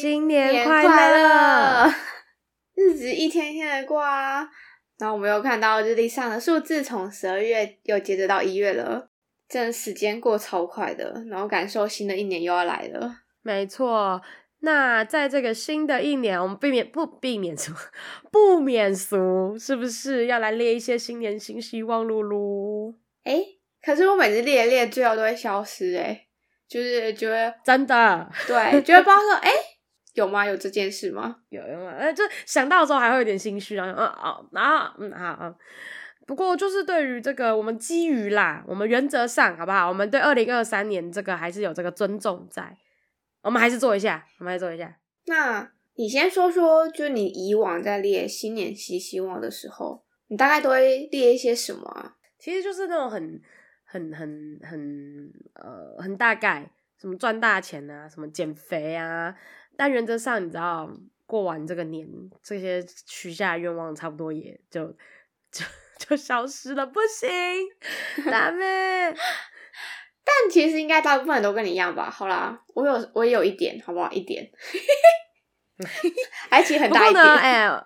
新年快乐！日子一天一天的过啊，然后我们又看到日历上的数字，从十二月又接着到一月了，真的时间过超快的，然后感受新的一年又要来了。没错，那在这个新的一年，我们避免不避免什么？不免俗，是不是要来列一些新年新希望？噜噜，哎，可是我每次列列，最后都会消失，哎。就是觉得真的，对，觉得不知道说，哎、欸，有吗？有这件事吗？有有吗？哎，就想到的时候还会有点心虚，然后嗯哦，然后嗯好啊。不过就是对于这个，我们基于啦，我们原则上好不好？我们对二零二三年这个还是有这个尊重在，我们还是做一下，我们来做一下。那你先说说，就你以往在列新年新希望的时候，你大概都会列一些什么啊？其实就是那种很。很很很呃很大概，什么赚大钱啊，什么减肥啊，但原则上你知道，过完这个年，这些许下的愿望差不多也就就就消失了，不行，达咩？但其实应该大部分人都跟你一样吧？好啦，我有我也有一点，好不好？一点，还其实很大一点，哎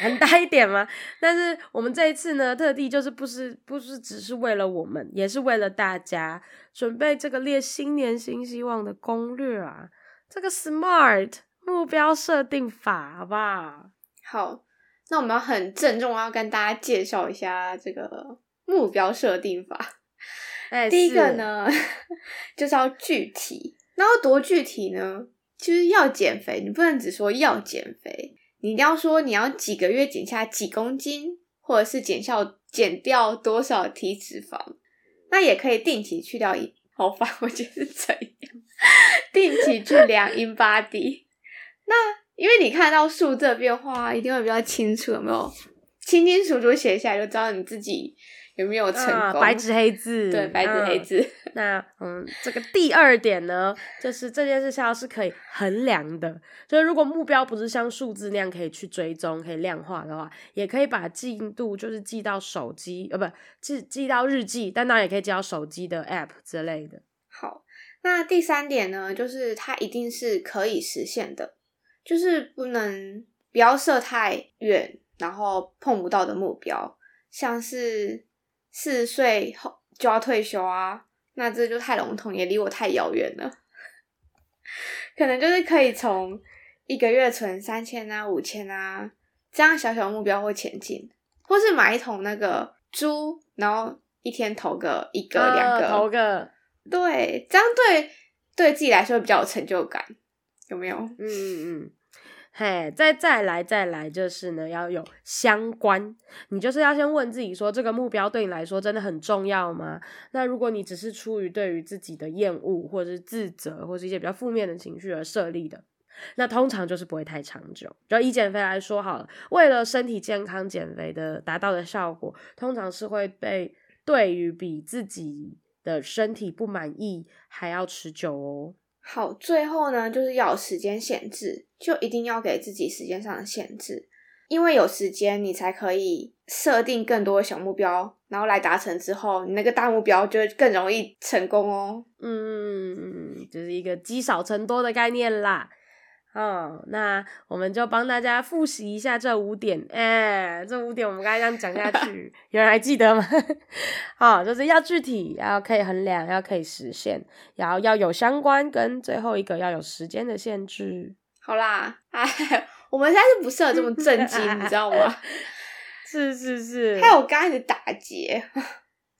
很大一点吗？但是我们这一次呢，特地就是不是不是只是为了我们，也是为了大家准备这个列新年新希望的攻略啊，这个 SMART 目标设定法，好不好？好，那我们要很郑重要跟大家介绍一下这个目标设定法。哎，第一个呢，就是要具体，那要多具体呢？就是要减肥，你不能只说要减肥。你一定要说你要几个月减下几公斤，或者是减下减掉多少体脂肪，那也可以定期去掉一，好烦，我觉得是这样，定期去量 InBody。那因为你看到数字的变化，一定会比较清楚，有没有？清清楚楚写下来，就知道你自己。有没有成功？啊、白纸黑字，对，白纸黑字。嗯那嗯，这个第二点呢，就是这件事情是可以衡量的。就是如果目标不是像数字那样可以去追踪、可以量化的话，也可以把进度就是记到手机，呃，不，记记到日记，但当然也可以记到手机的 App 之类的。好，那第三点呢，就是它一定是可以实现的，就是不能不要设太远，然后碰不到的目标，像是。四十岁后就要退休啊，那这就太笼统，也离我太遥远了。可能就是可以从一个月存三千啊、五千啊这样小小目标会前进，或是买一桶那个猪，然后一天投个一个两个，投个，对，这样对对自己来说比较有成就感，有没有？嗯嗯嗯。嘿，再再来再来，就是呢，要有相关。你就是要先问自己说，这个目标对你来说真的很重要吗？那如果你只是出于对于自己的厌恶，或者是自责，或是一些比较负面的情绪而设立的，那通常就是不会太长久。就以减肥来说好了，为了身体健康减肥的达到的效果，通常是会被对于比自己的身体不满意还要持久哦。好，最后呢，就是要有时间限制，就一定要给自己时间上的限制，因为有时间，你才可以设定更多的小目标，然后来达成之后，你那个大目标就会更容易成功哦。嗯，就是一个积少成多的概念啦。哦，那我们就帮大家复习一下这五点。哎、欸，这五点我们刚才这样讲下去，有人还记得吗？好、哦，就是要具体，要可以衡量，要可以实现，然后要有相关，跟最后一个要有时间的限制。好啦，哎，我们现在是不适合这么震惊，你知道吗？是是是，还有刚开始打结。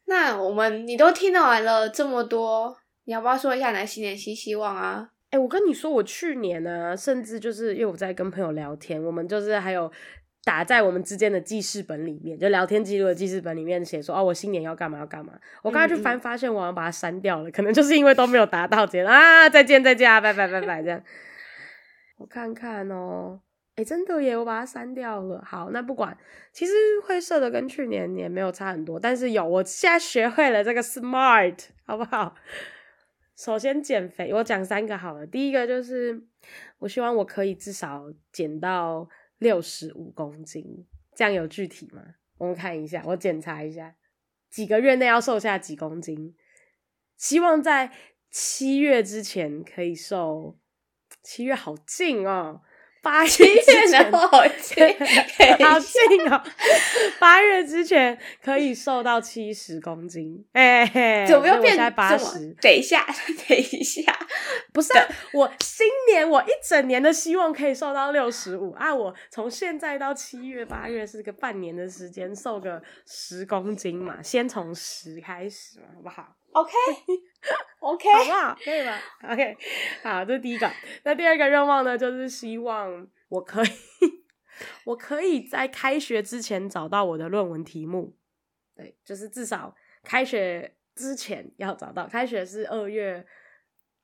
那我们你都听到完了这么多，你要不要说一下你的新年新希望啊？我跟你说，我去年呢、啊，甚至就是因为我在跟朋友聊天，我们就是还有打在我们之间的记事本里面，就聊天记录的记事本里面写说，哦，我新年要干嘛要干嘛。我刚才去翻，发现我好像把它删掉了，嗯嗯，可能就是因为都没有达到，直接啊，再见再见啊，拜拜拜拜这样。我看看哦，哎、欸，真的耶，我把它删掉了。好，那不管，其实会设的跟去年也没有差很多，但是有，我现在学会了这个 SMART，好不好？首先减肥，我讲三个好了。第一个就是，我希望我可以至少减到六十五公斤，这样有具体吗？我们看一下，我检查一下，几个月内要瘦下几公斤？希望在七月之前可以瘦七月好近哦。八月之前好近，好近哦！八月之前可以瘦到七十公斤，哎、欸，怎么又变在八十？等一下，等一下，不是、啊、我新年我一整年的希望可以瘦到六十五啊！我从现在到七月八月是个半年的时间，瘦个十公斤嘛，先从十开始嘛，好不好？OK，OK? 好不好？可以吗？OK，好，这是第一个。那第二个愿望呢，就是希望我可以，我可以在开学之前找到我的论文题目。对，就是至少开学之前要找到。开学是二月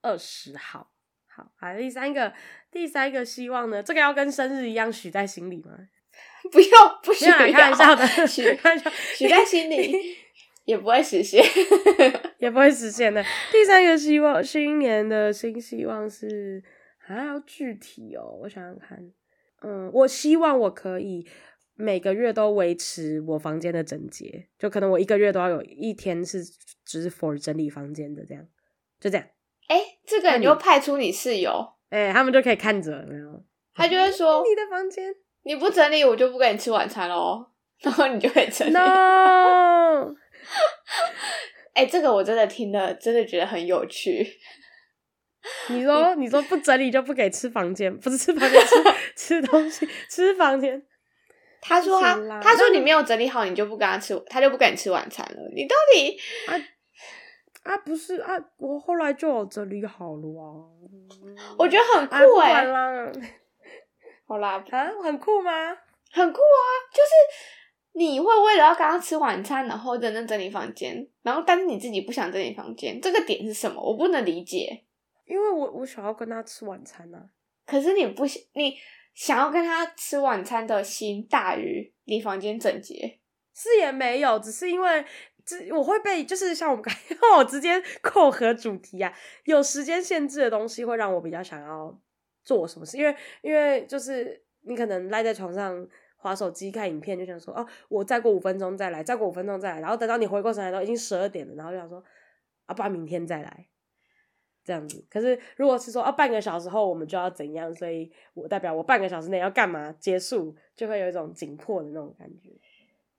二十号。好，好，第三个，第三个希望呢，这个要跟生日一样许在心里吗？不要，不需要，开玩笑的，许许在心里。也不会实现，也不会实现的。第三个希望，新年的新希望是还要具体哦。我想想看，嗯，我希望我可以每个月都维持我房间的整洁，就可能我一个月都要有一天是只是 for 整理房间的，这样就这样。哎、欸，这个你就派出你室友，哎、欸，他们就可以看着，没有？他就会说 你的房间你不整理，我就不给你吃晚餐喽。然后你就会整理。No! 哎、欸，这个我真的听了，真的觉得很有趣。你说，你说不整理就不给吃房间，不是吃房间，吃 吃东西，吃房间。他说他，他说你没有整理好，你就不跟他吃，他就不跟你吃晚餐了。你到底啊啊不是啊，我后来就有整理好了啊。我觉得很酷哎、欸啊。好啦，啊，很酷吗？很酷啊，就是。你会为了要跟他吃晚餐，然后认真整理房间，然后但是你自己不想整理房间，这个点是什么？我不能理解。因为我我想要跟他吃晚餐啊，可是你不想，你想要跟他吃晚餐的心大于你房间整洁，是也没有，只是因为这我会被就是像我们刚刚我直接扣合主题啊，有时间限制的东西会让我比较想要做什么事，因为因为就是你可能赖在床上。滑手机看影片，就想说哦，我再过五分钟再来，再过五分钟再来，然后等到你回过神来都已经十二点了，然后就想说啊，不然明天再来，这样子。可是如果是说啊，半个小时后我们就要怎样，所以我代表我半个小时内要干嘛结束，就会有一种紧迫的那种感觉。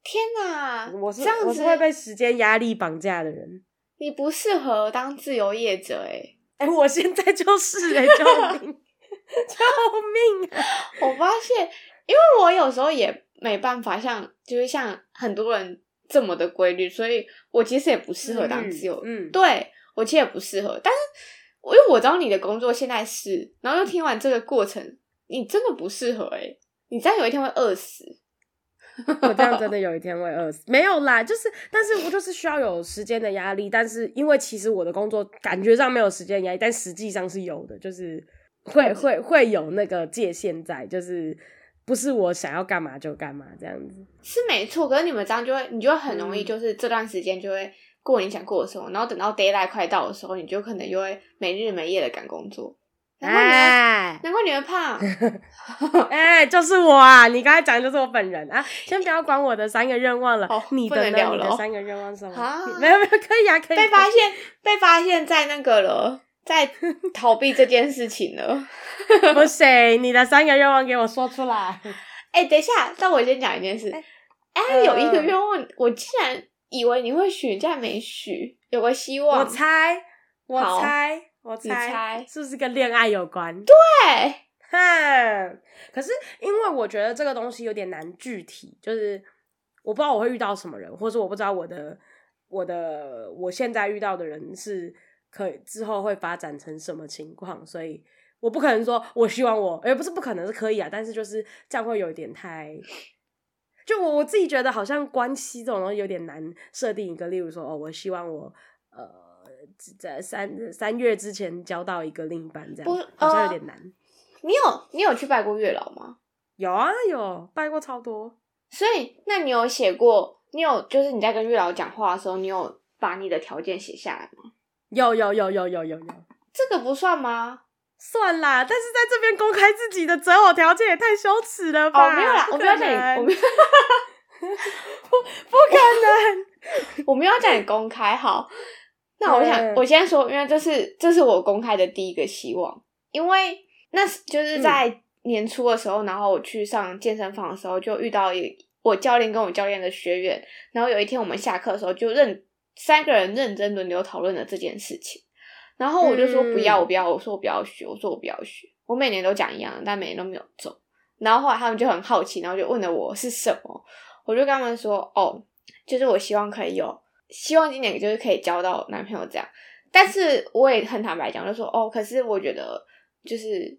天哪，我是我是会被时间压力绑架的人。你不适合当自由业者哎、欸，哎、欸，我现在就是哎、欸，救命，救命啊！我发现。因为我有时候也没办法像，就是像很多人这么的规律，所以我其实也不适合当自由。嗯，嗯对我其实也不适合。但是，因为我知道你的工作现在是，然后又听完这个过程，你真的不适合诶、欸、你这样有一天会饿死。我这样真的有一天会饿死？没有啦，就是，但是我就是需要有时间的压力。但是因为其实我的工作感觉上没有时间压力，但实际上是有的，就是会会会有那个界限在，就是。不是我想要干嘛就干嘛这样子，是没错。可是你们这样就会，你就会很容易，就是这段时间就会过你想过的生活，嗯、然后等到 d a y l i g h t 快到的时候，你就可能就会没日没夜的赶工作。难怪你会，哎、难怪你会胖。哎、欸，就是我啊！你刚才讲的就是我本人啊！先不要管我的三个愿望了，哦、你的呢？你的三个愿望是什么？啊、没有没有，可以啊，可以。被发现，被发现在那个了。在逃避这件事情了，不行，你的三个愿望给我说出来。哎、欸，等一下，让我先讲一件事。哎、有一个愿望，呃、我竟然以为你会许，竟然没许，有个希望。我猜，我猜，我猜，猜是不是跟恋爱有关？对，哼。可是因为我觉得这个东西有点难具体，就是我不知道我会遇到什么人，或者我不知道我的我的我现在遇到的人是。可以之后会发展成什么情况？所以我不可能说，我希望我，也不是不可能是可以啊，但是就是这样会有一点太，就我我自己觉得好像关系这种东西有点难设定一个，例如说哦，我希望我呃在三三月之前交到一个另一半，这样不好像有点难。呃、你有你有去拜过月老吗？有啊，有拜过超多。所以那你有写过？你有就是你在跟月老讲话的时候，你有把你的条件写下来吗？有有有有有有有，这个不算吗？算啦，但是在这边公开自己的择偶条件也太羞耻了吧？哦，没有啦，我没有叫你，我没有，不不可能，我没有叫你公开。好，那我想我先说，因为这是这是我公开的第一个希望，因为那就是在年初的时候，嗯、然后我去上健身房的时候，就遇到一我教练跟我教练的学员，然后有一天我们下课的时候就认三个人认真轮流讨论了这件事情，然后我就说不要，我不要，我说我不要学，我说我不要学，我每年都讲一样的，但每年都没有中。然后后来他们就很好奇，然后就问了我是什么，我就跟他们说哦，就是我希望可以有，希望今年就是可以交到男朋友这样。但是我也很坦白讲，就说哦，可是我觉得就是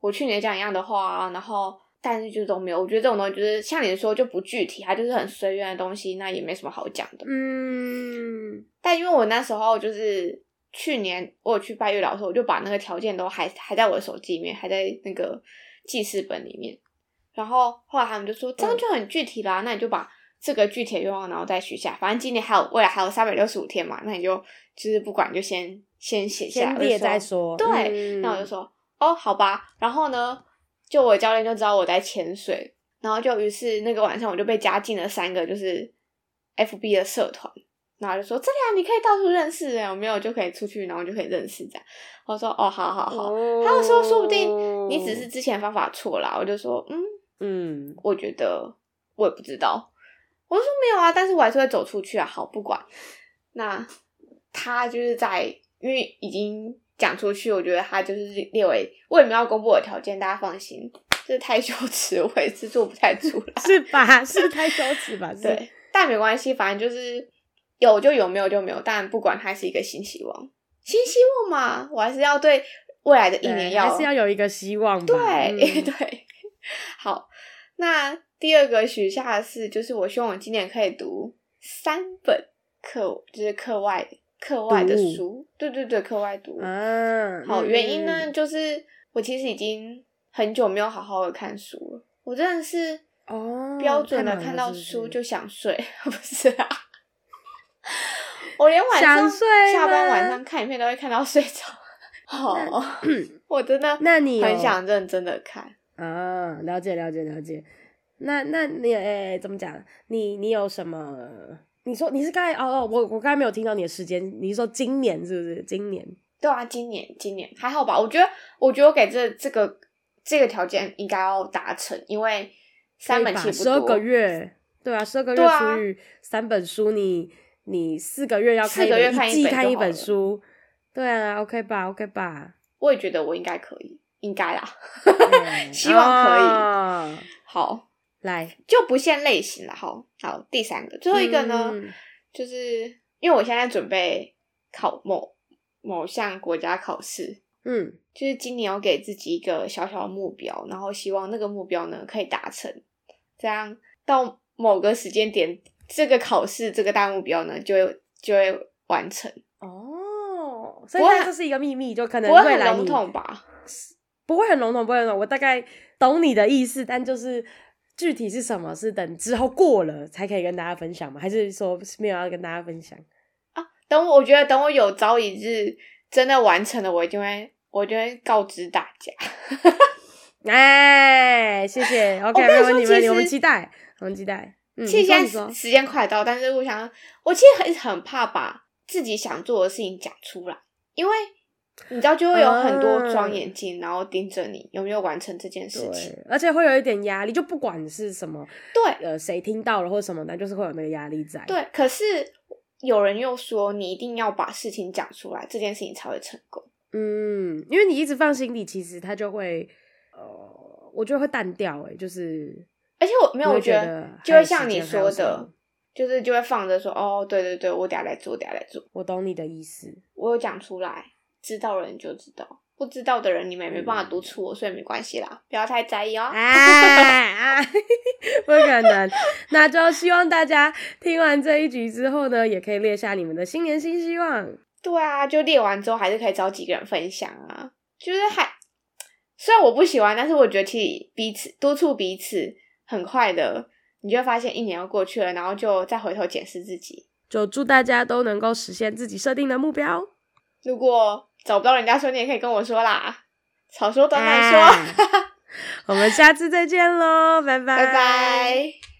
我去年讲一样的话，然后但是就都没有。我觉得这种东西就是像你说就不具体，它就是很随缘的东西，那也没什么好讲的。嗯。但因为我那时候就是去年我有去拜月老的时候，我就把那个条件都还还在我的手机里面，还在那个记事本里面。然后后来他们就说这样就很具体啦，嗯、那你就把这个具体的愿望然后再许下，反正今年还有未来还有三百六十五天嘛，那你就。就是不管就先先写下来，先列再说。对，嗯、那我就说哦，好吧。然后呢，就我教练就知道我在潜水，然后就于是那个晚上我就被加进了三个就是 FB 的社团，然后就说这里啊，你可以到处认识人，有没有就可以出去，然后就可以认识这样。我说哦，好好好。哦、他就说说不定你只是之前方法错了，我就说嗯嗯，我觉得我也不知道。我就说没有啊，但是我还是会走出去啊。好，不管那。他就是在，因为已经讲出去，我觉得他就是列为为什么要公布我的条件，大家放心，这太羞耻，我也是做不太出来，是吧？是太羞耻吧？对，但没关系，反正就是有就有，没有就没有。但不管它是一个新希望，新希望嘛，我还是要对未来的一年要还是要有一个希望。对、嗯、对，好，那第二个许下的是，就是我希望我今年可以读三本课，就是课外。课外的书，读对对对，课外读。嗯，好，原因呢，嗯、就是我其实已经很久没有好好的看书了。我真的是哦，标准的看到书就想睡，哦、不是啊？我连晚上下班晚上看影片都会看到睡着。好，我真的，那你很想认真的看啊？了解了解了解。那那你怎么讲？你你有什么？你说你是刚才哦哦，我我刚才没有听到你的时间。你是说今年是不是？今年对啊，今年今年还好吧？我觉得我觉得我给这这个这个条件应该要达成，因为三本书十二个月，对啊，十二个月除以三本书，你你四个月要看一本，一季看一本书，对啊，OK 吧？OK 吧？我也觉得我应该可以，应该啦，希望可以，哦、好。来就不限类型了，好，好，第三个，最后一个呢，嗯、就是因为我现在准备考某某项国家考试，嗯，就是今年要给自己一个小小的目标，然后希望那个目标呢可以达成，这样到某个时间点，这个考试这个大目标呢就会就会完成哦。所以这是一个秘密，就可能未来不会很笼统吧？不会很笼统，不会很笼统。我大概懂你的意思，但就是。具体是什么？是等之后过了才可以跟大家分享吗？还是说没有要跟大家分享啊？等我，我觉得等我有朝一日真的完成了，我一定会，我就会告知大家。哎，谢谢。OK，没问题，没问题，我们期待，我们期待。嗯，其实现在时间快到，但是我想，我其实很很怕把自己想做的事情讲出来，因为。你知道就会有很多双眼睛，然后盯着你有没有完成这件事情，而且会有一点压力，就不管是什么，对，呃，谁听到了或什么的，就是会有那个压力在。对，可是有人又说，你一定要把事情讲出来，这件事情才会成功。嗯，因为你一直放心里，其实他就会，呃，我觉得会淡掉。哎，就是，而且我没有，我觉得就会像你说的，就是就会放着说，哦，对对对，我等下来做，等下来做。我懂你的意思，我有讲出来。知道的人就知道，不知道的人你们也没办法督促我，嗯、所以没关系啦，不要太在意哦。啊，不可能，那就希望大家听完这一集之后呢，也可以列下你们的新年新希望。对啊，就列完之后还是可以找几个人分享啊。就是还虽然我不喜欢，但是我觉得其实彼此督促彼此，很快的，你就会发现一年要过去了，然后就再回头检视自己。就祝大家都能够实现自己设定的目标。如果找不到人家说，你也可以跟我说啦。少说短短说，啊、我们下次再见喽，拜拜。拜拜。